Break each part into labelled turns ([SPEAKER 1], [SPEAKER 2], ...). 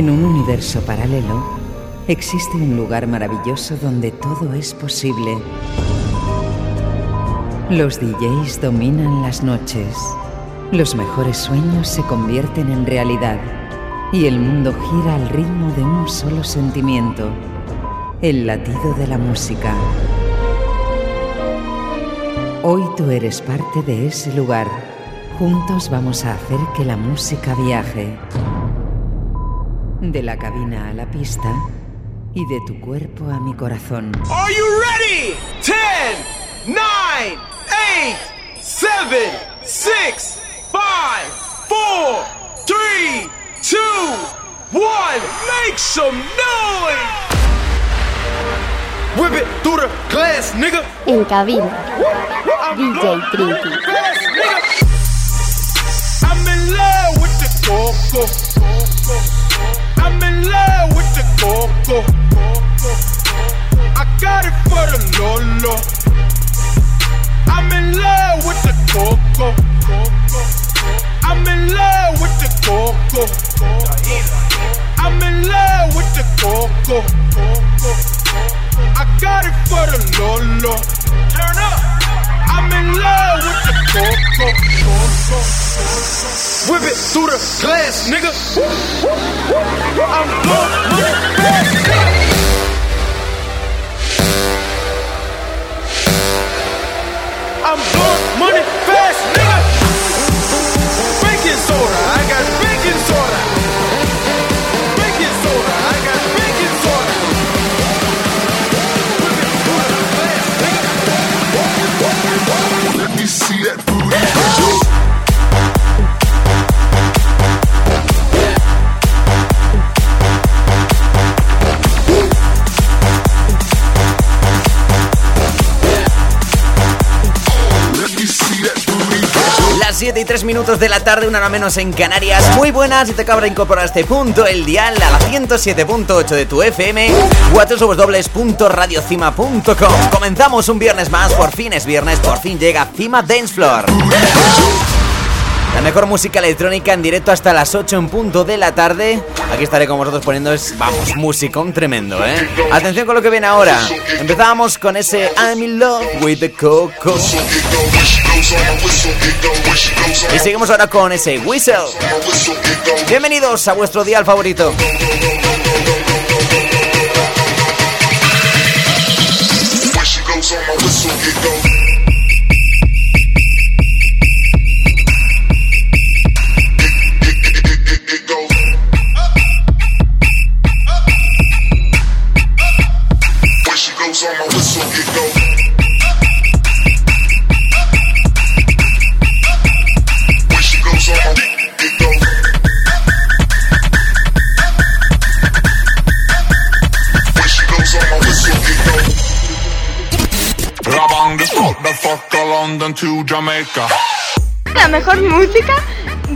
[SPEAKER 1] En un universo paralelo, existe un lugar maravilloso donde todo es posible. Los DJs dominan las noches. Los mejores sueños se convierten en realidad. Y el mundo gira al ritmo de un solo sentimiento. El latido de la música. Hoy tú eres parte de ese lugar. Juntos vamos a hacer que la música viaje. De la cabina a la pista y de tu cuerpo a mi corazón.
[SPEAKER 2] Are you ready? 10, 9, 8, 7, 6, 5, 4, 3, 2, 1. Make some noise! Whip it through the glass, nigga.
[SPEAKER 3] En cabina, DJ Tricky.
[SPEAKER 2] I'm in love with the coco. I'm in love with the coco. I got it for the Lolo. I'm in love with the coco. I'm in love with the coco. I'm in love with the coco. I got it for the Lolo. Turn up. I'm in love with the coco. Whip it through the glass, nigga. I'm blowing money fast, nigga.
[SPEAKER 4] 7 y 3 minutos de la tarde, una hora menos en Canarias. Muy buenas, si te acaba de incorporar este punto, el dial a la 107.8 de tu FM, www.radiocima.com. Comenzamos un viernes más, por fin es viernes, por fin llega Cima Dance Floor. La mejor música electrónica en directo hasta las 8 en punto de la tarde. Aquí estaré con vosotros poniendo es, vamos, musicón tremendo, ¿eh? Atención con lo que viene ahora. Empezamos con ese I'm in love with the coco. Y seguimos ahora con ese whistle. Bienvenidos a vuestro dial favorito.
[SPEAKER 5] Rabang the fuck the fuck London to Jamaica.
[SPEAKER 6] La mejor música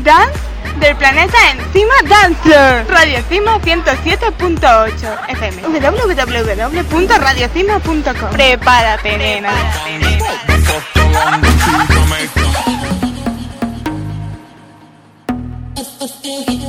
[SPEAKER 6] dance del planeta encima Dancer. Radio Cima 107.8 FM. www.radiocima.com. Prepárate, nena.
[SPEAKER 5] Fuck the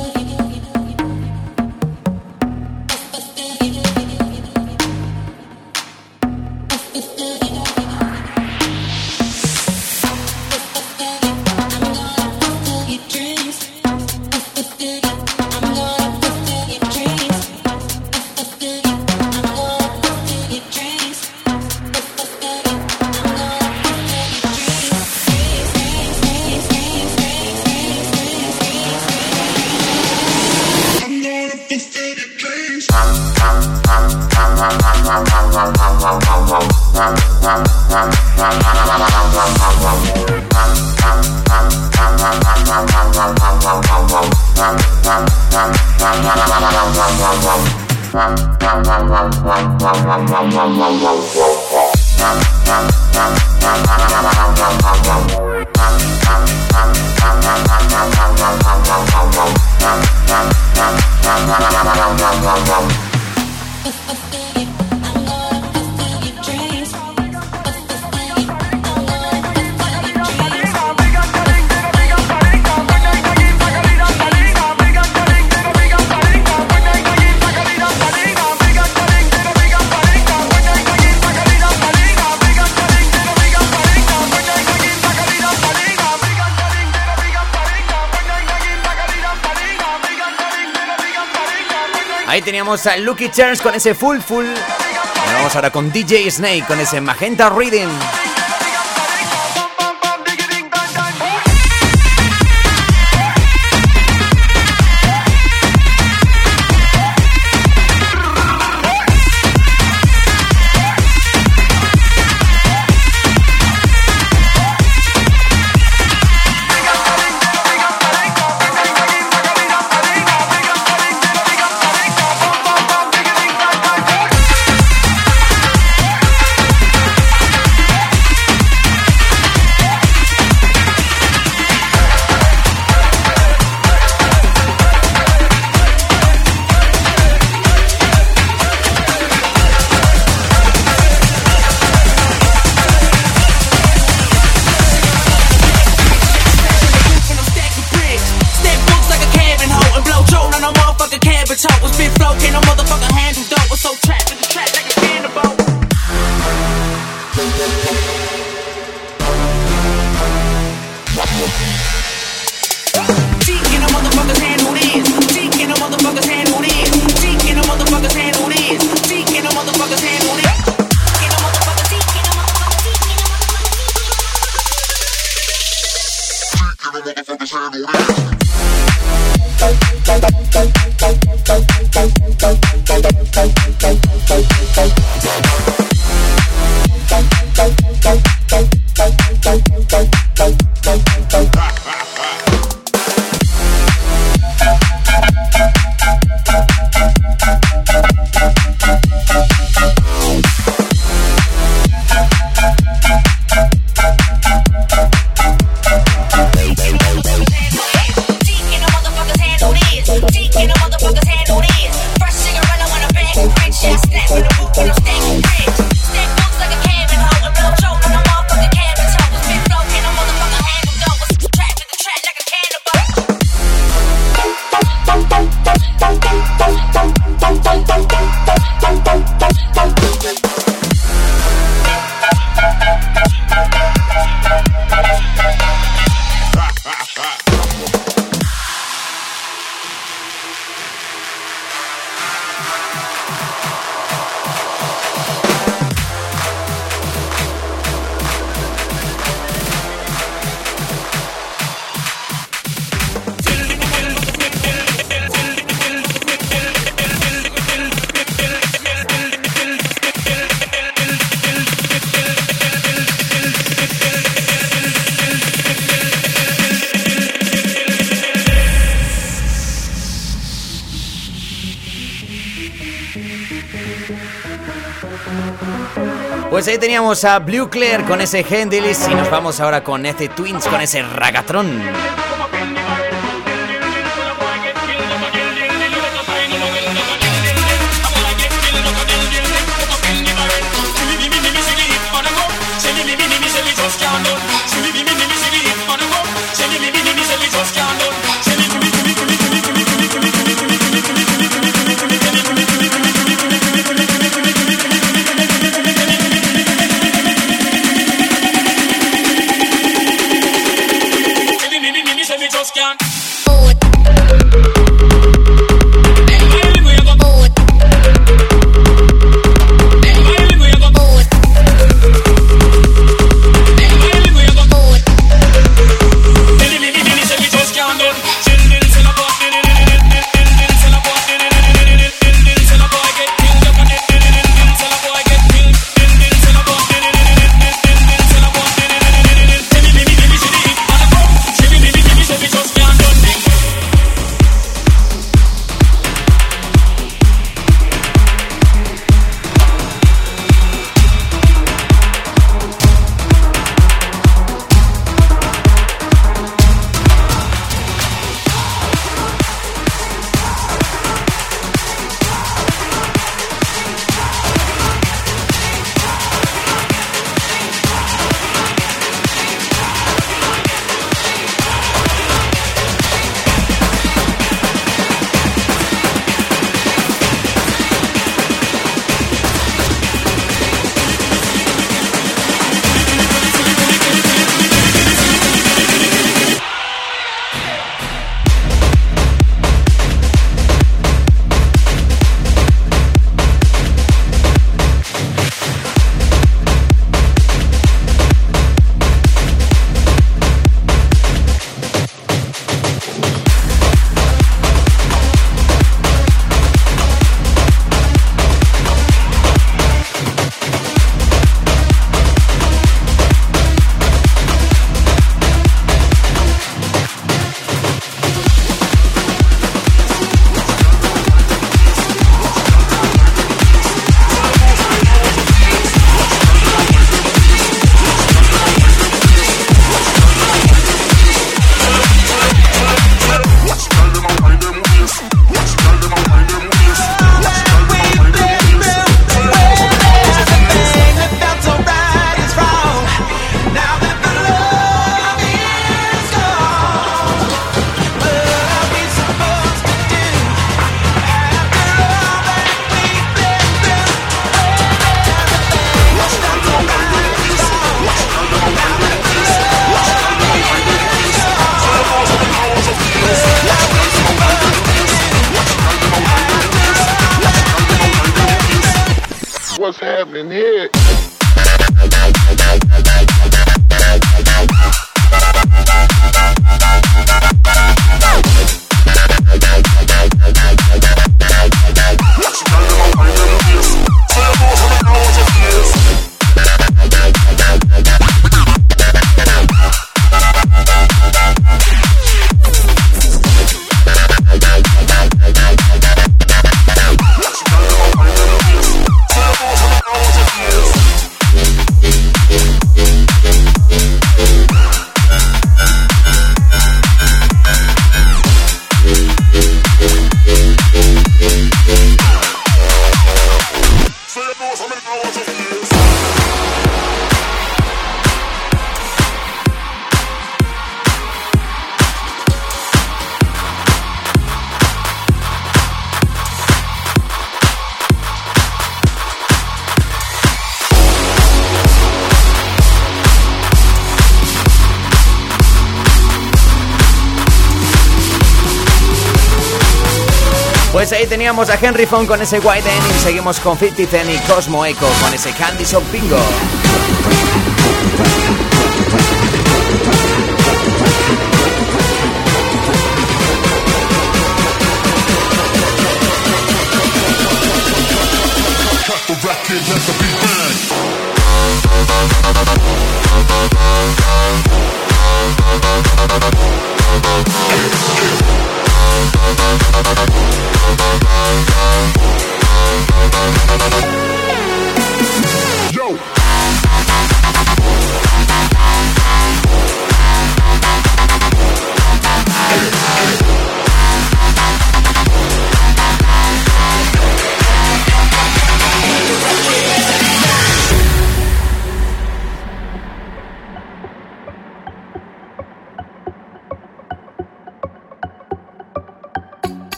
[SPEAKER 7] teníamos a Lucky Charms con ese Full Full. Y vamos ahora con DJ Snake con ese Magenta Reading. Escuchamos a Blue Claire con ese Hendelis y nos vamos ahora con este Twins con ese Ragatrón.
[SPEAKER 8] Pues ahí teníamos a Henry Fong con ese White End y seguimos con 50 Cent y Cosmo Echo con ese Candy Shop Bingo.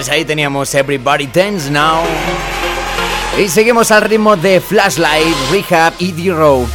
[SPEAKER 4] Pues ahí teníamos Everybody Dance Now. Y seguimos al ritmo de Flashlight, Rehab y D-Row.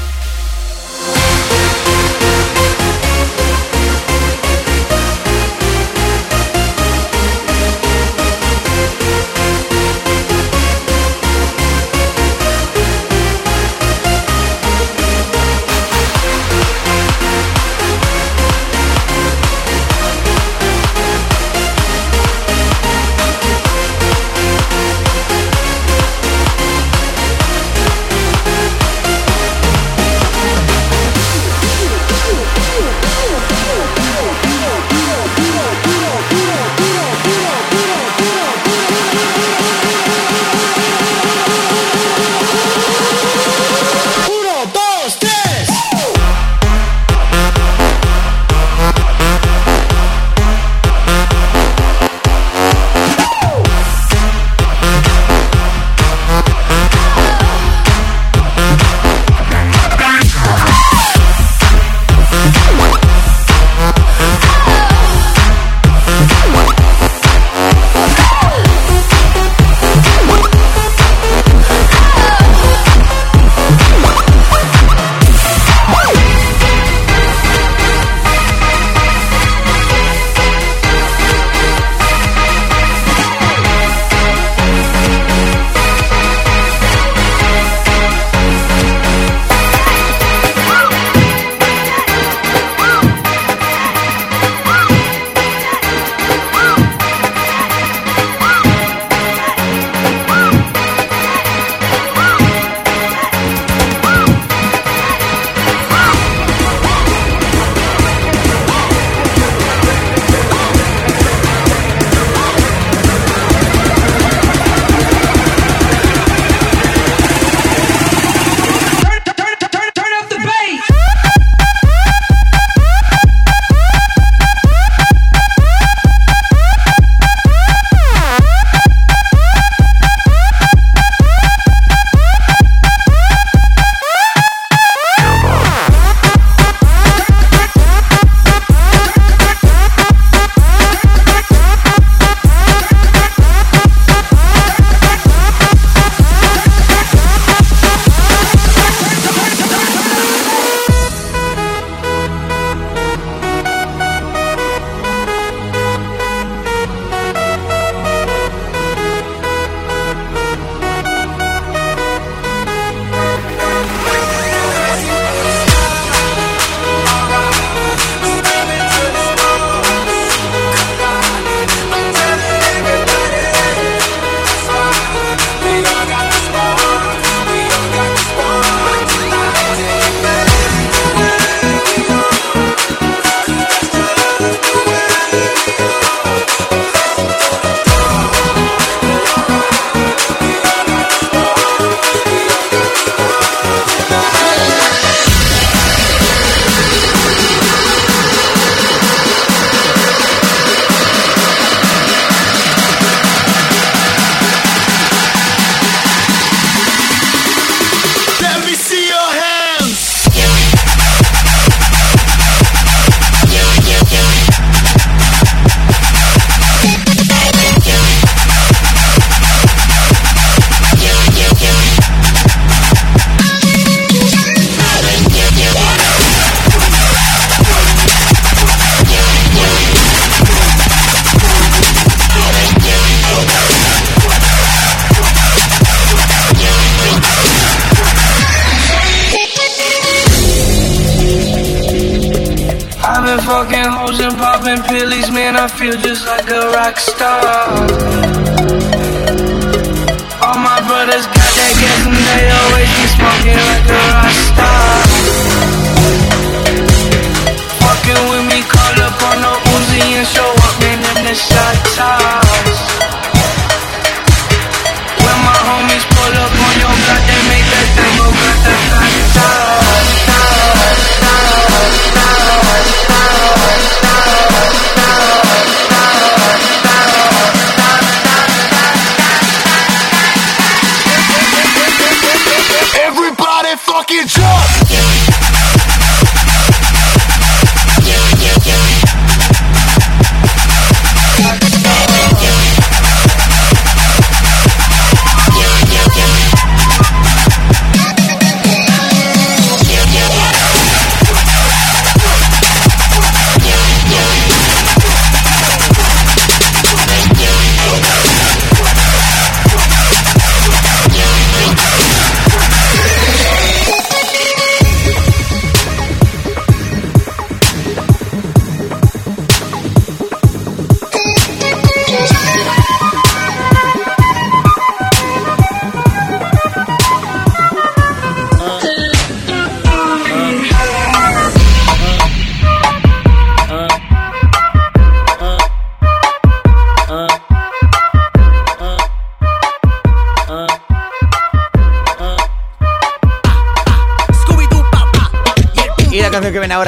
[SPEAKER 9] shot.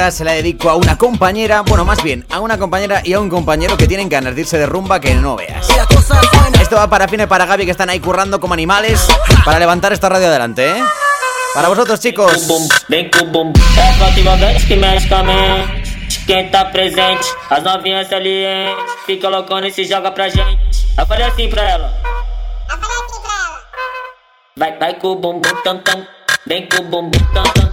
[SPEAKER 4] ahora se la dedico a una compañera, bueno, más bien, a una compañera y a un compañero que tienen ganas de irse de rumba que no veas. Esto va para Fine para Gaby que están ahí currando como animales para levantar esta radio adelante, ¿eh? Para vosotros, chicos.
[SPEAKER 10] Quem tá presente, as novinhas ali, hein? Fica loucona e se joga pra gente. Eu falei assim pra ela. Eu falei assim pra ela. Vai, vai com o bumbum tam tam. Vem com o bumbum tam tam.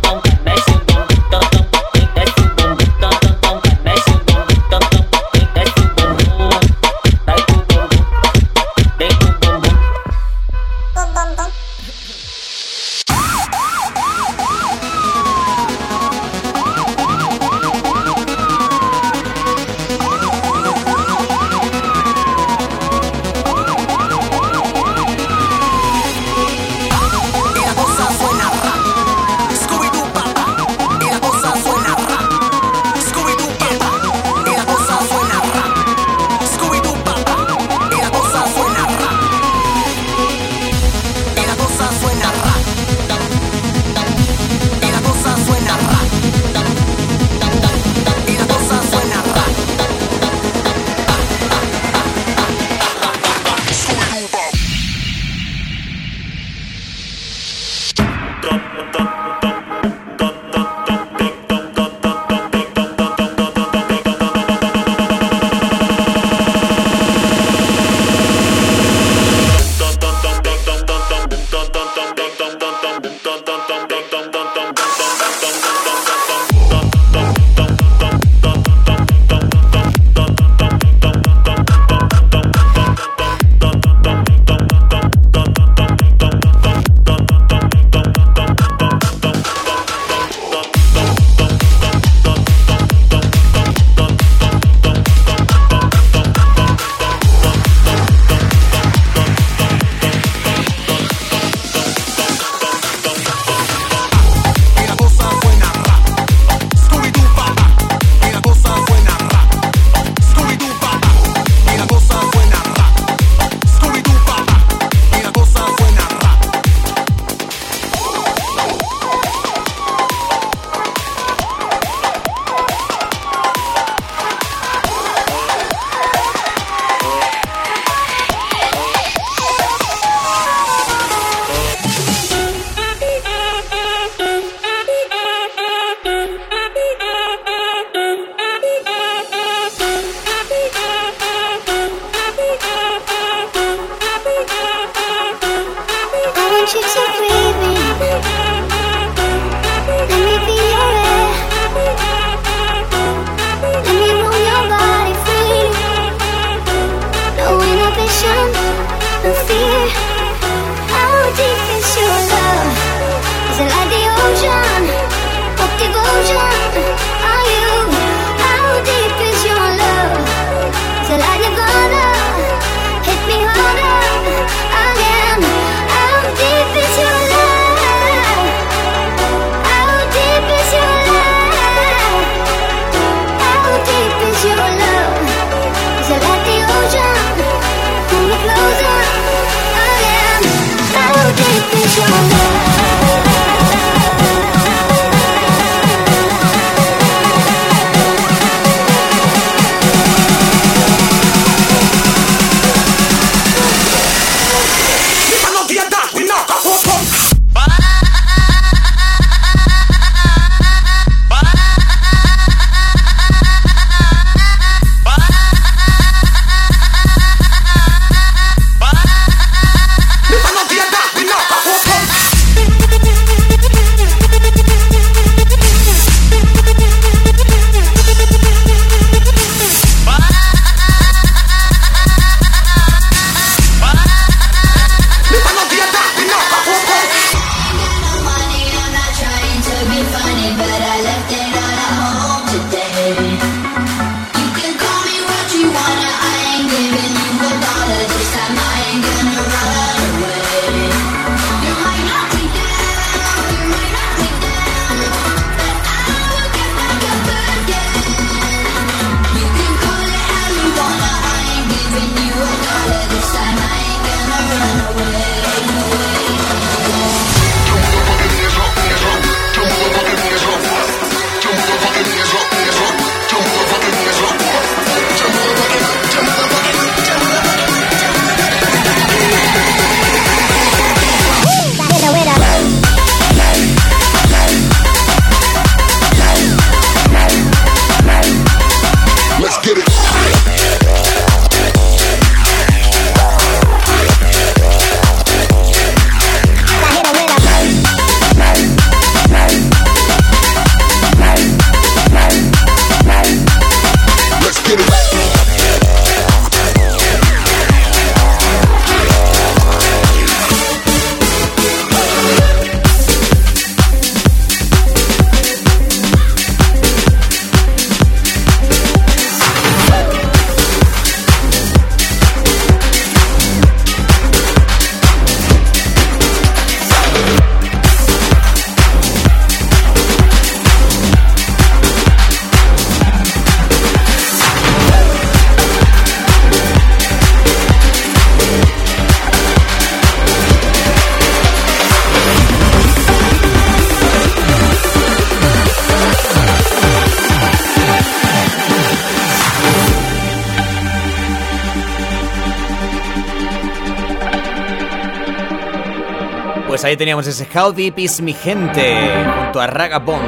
[SPEAKER 4] Teníamos ese How Deep Is Mi Gente junto a Ragabond.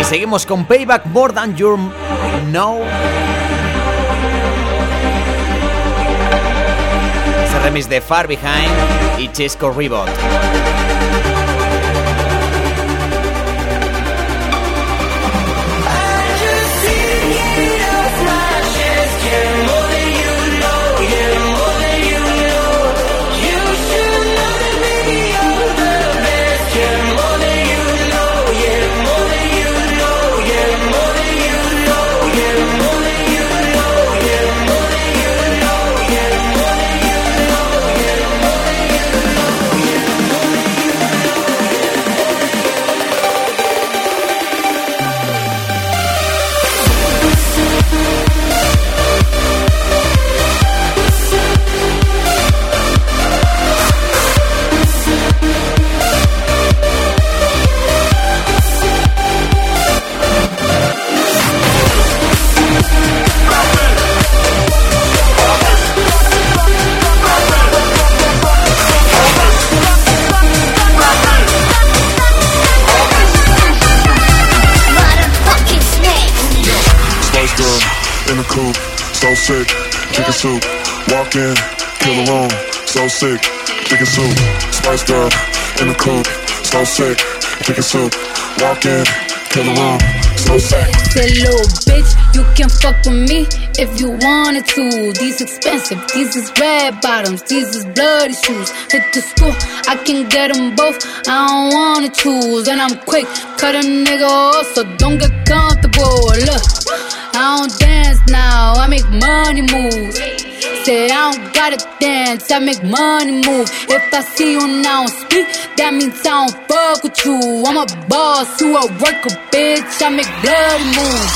[SPEAKER 4] Y seguimos con Payback More Than Your Know. Ese remix de Far Behind y Chesco Rebot.
[SPEAKER 11] in, kill room, so sick, chicken soup, spice girl in the coupe, so sick, chicken soup, walk in, kill room, so sick.
[SPEAKER 12] Say little bitch, you can fuck with me if you wanted to. These expensive, these is red bottoms, these is bloody shoes. Hit the school, I can get them both, I don't wanna choose. And I'm quick, cut a nigga off, so don't get comfortable. Look, I don't dance now, I make money move. Say I don't gotta dance, I make money move. If I see you now speak, that means I don't fuck with you. I'm a boss, you a worker, bitch. I make bloody moves.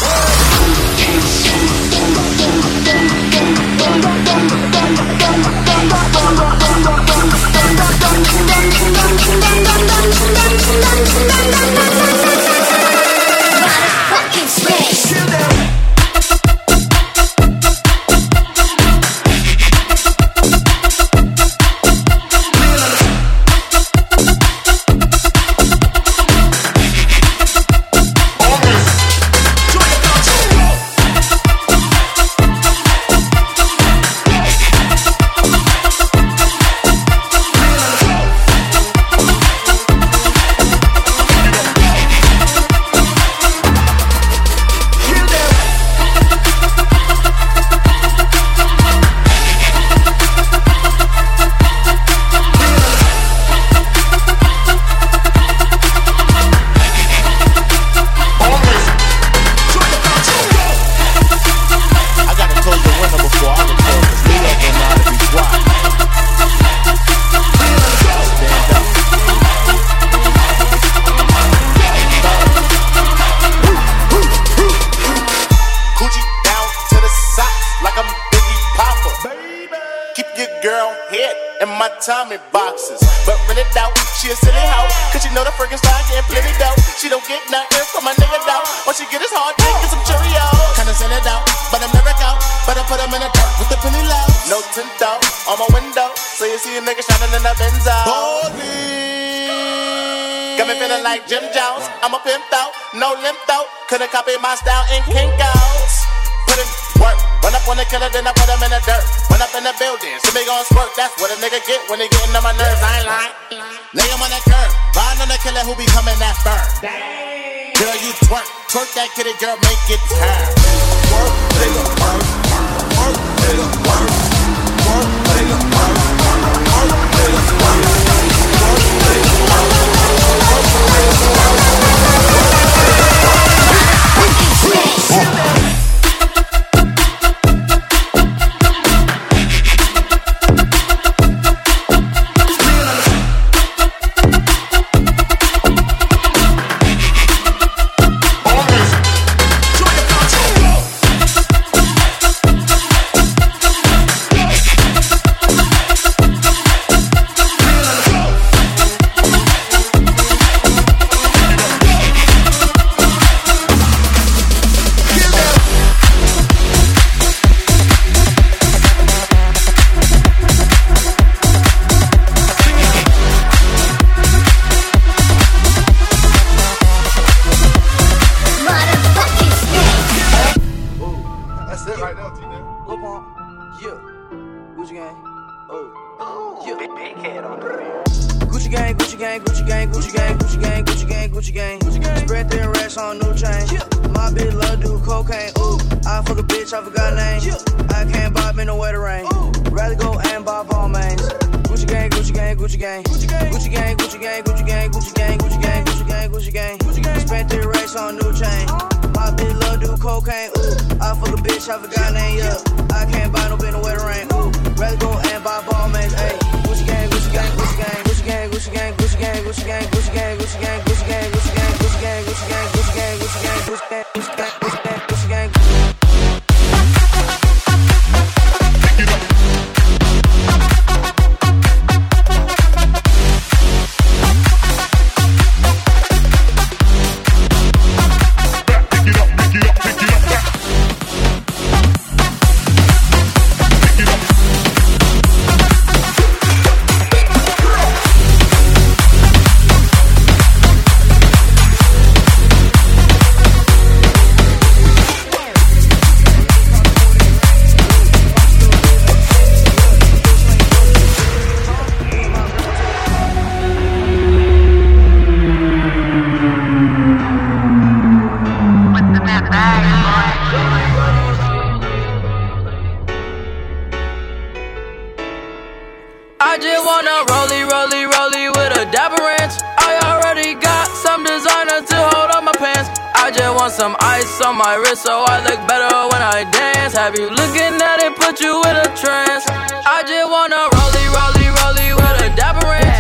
[SPEAKER 13] some
[SPEAKER 14] ice on my wrist so I look better when I dance. Have you looking at it, put you in a trance? I just wanna rollie, rollie, rollie with a dapper ranch.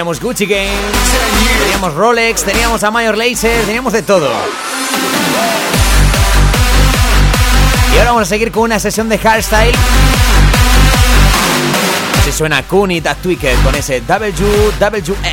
[SPEAKER 15] teníamos Gucci Games, teníamos Rolex, teníamos a Mayor Laser, teníamos de todo. Y ahora vamos a seguir con una sesión de hardstyle. Se suena Kunit a Twicket con ese
[SPEAKER 16] WWF.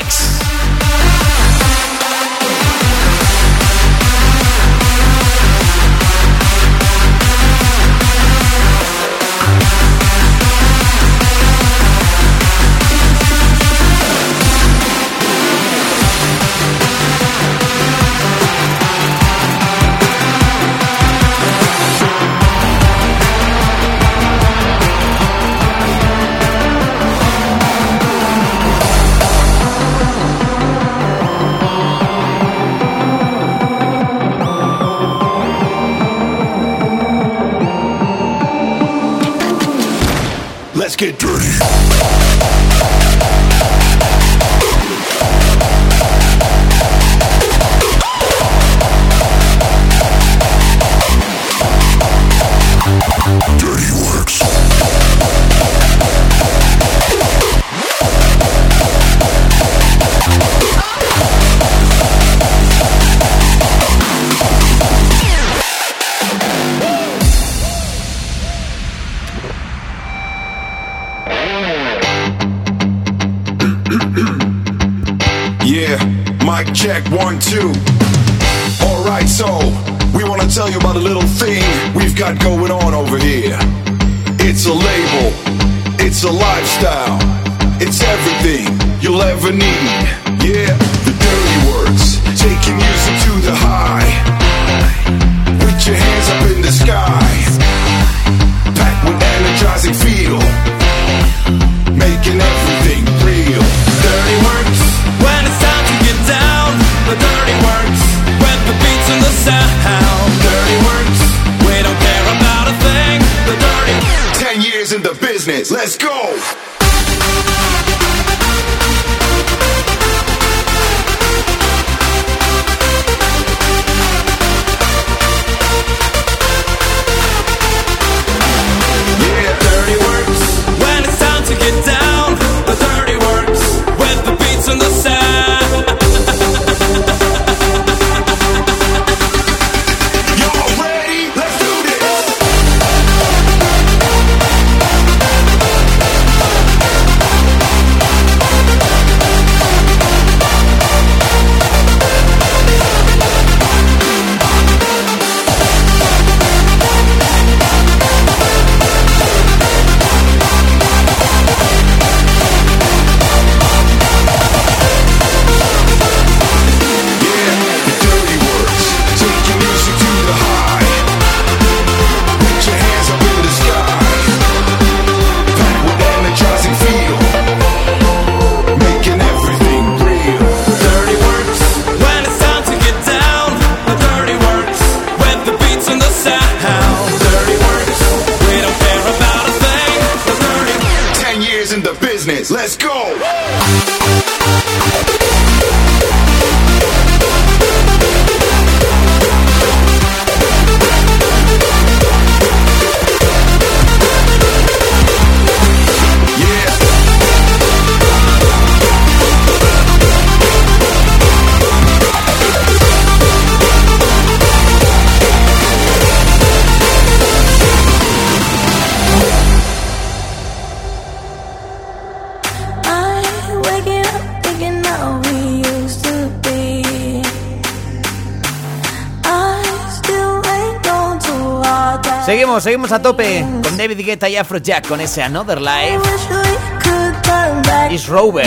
[SPEAKER 15] seguimos a tope con David Guetta y Afrojack con ese Another Life. Is Rover.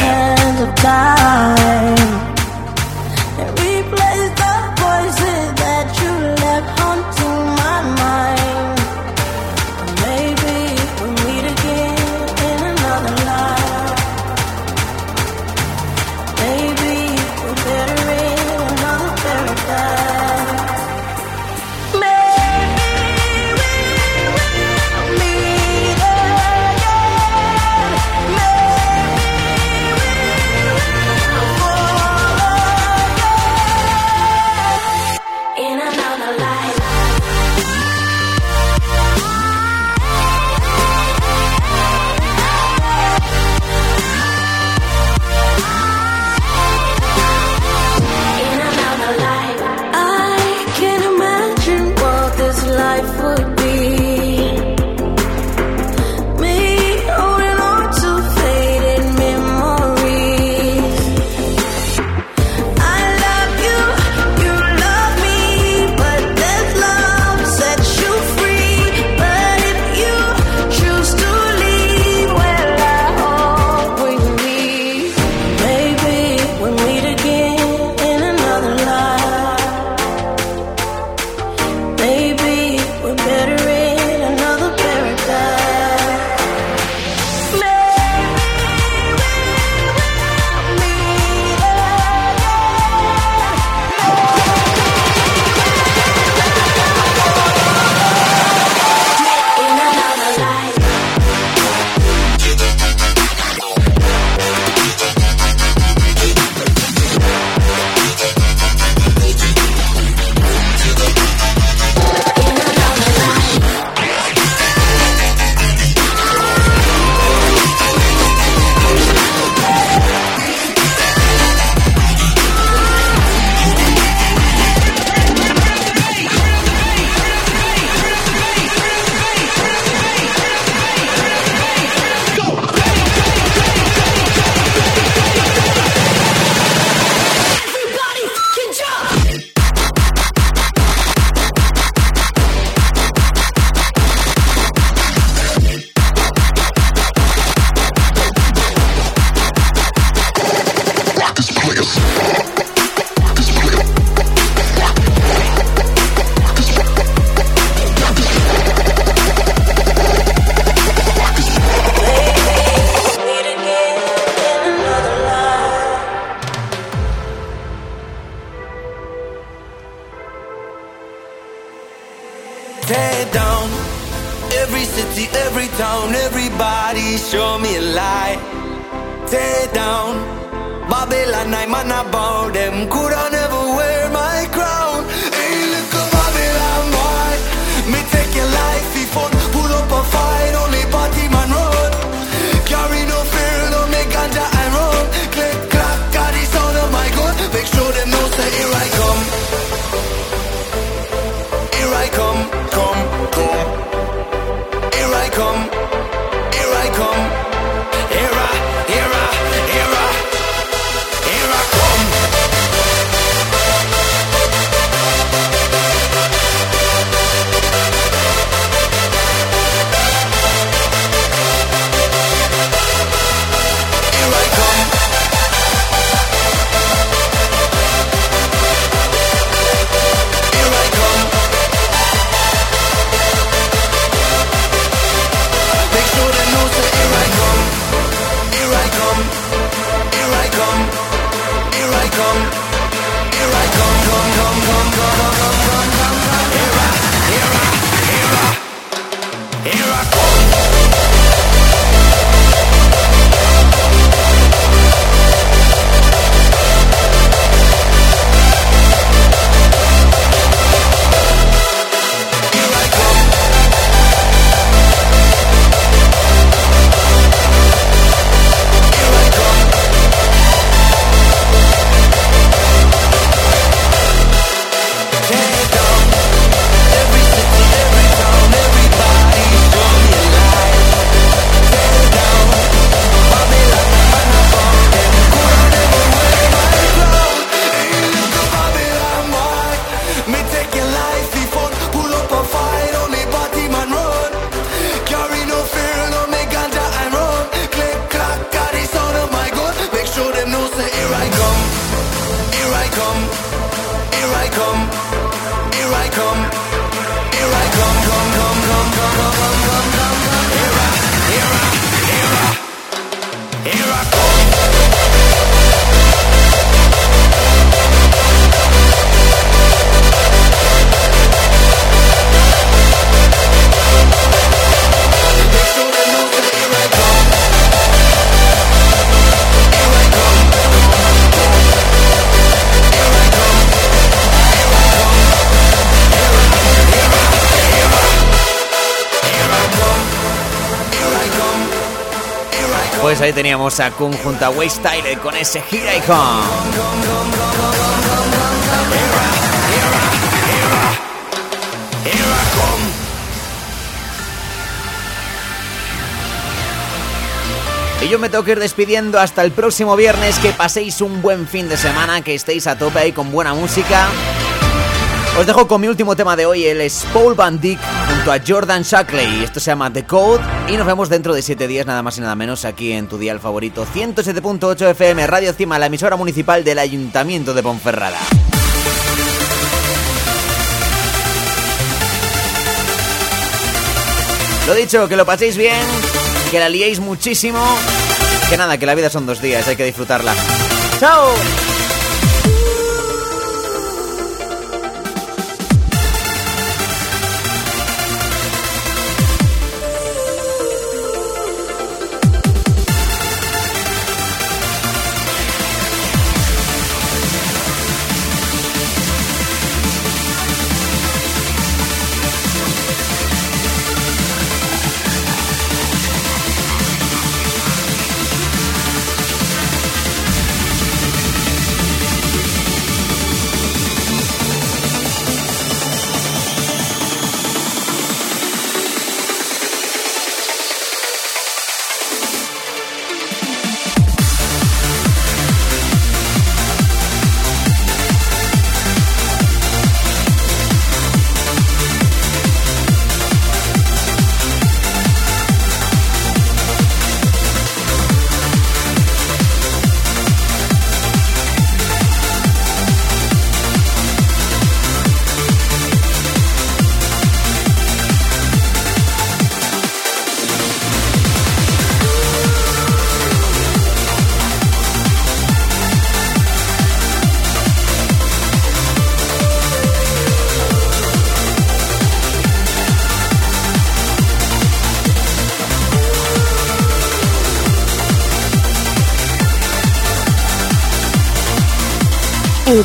[SPEAKER 4] Pues ahí teníamos a Kun junto a Waste Tyler con ese I Come. Y yo me tengo ir despidiendo hasta el próximo viernes. Que paséis un buen fin de semana, que estéis a tope ahí con buena música. Os dejo con mi último tema de hoy, el es Paul Van junto a Jordan Shackley. Esto se llama The Code y nos vemos dentro de 7 días, nada más y nada menos, aquí en tu dial favorito 107.8 FM, Radio Cima, la emisora municipal del Ayuntamiento de Ponferrada. Lo dicho, que lo paséis bien, que la liéis muchísimo, que nada, que la vida son dos días, hay que disfrutarla. ¡Chao!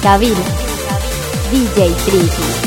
[SPEAKER 4] Cabina, DJ Tricky.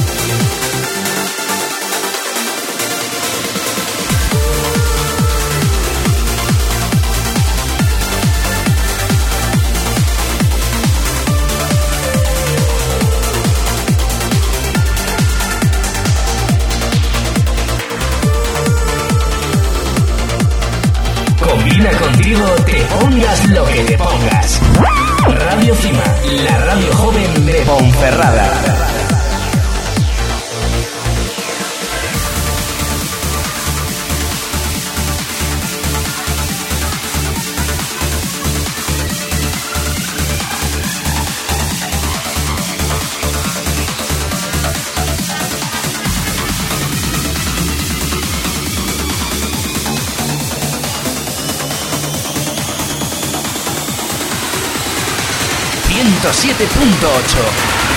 [SPEAKER 17] 107.8.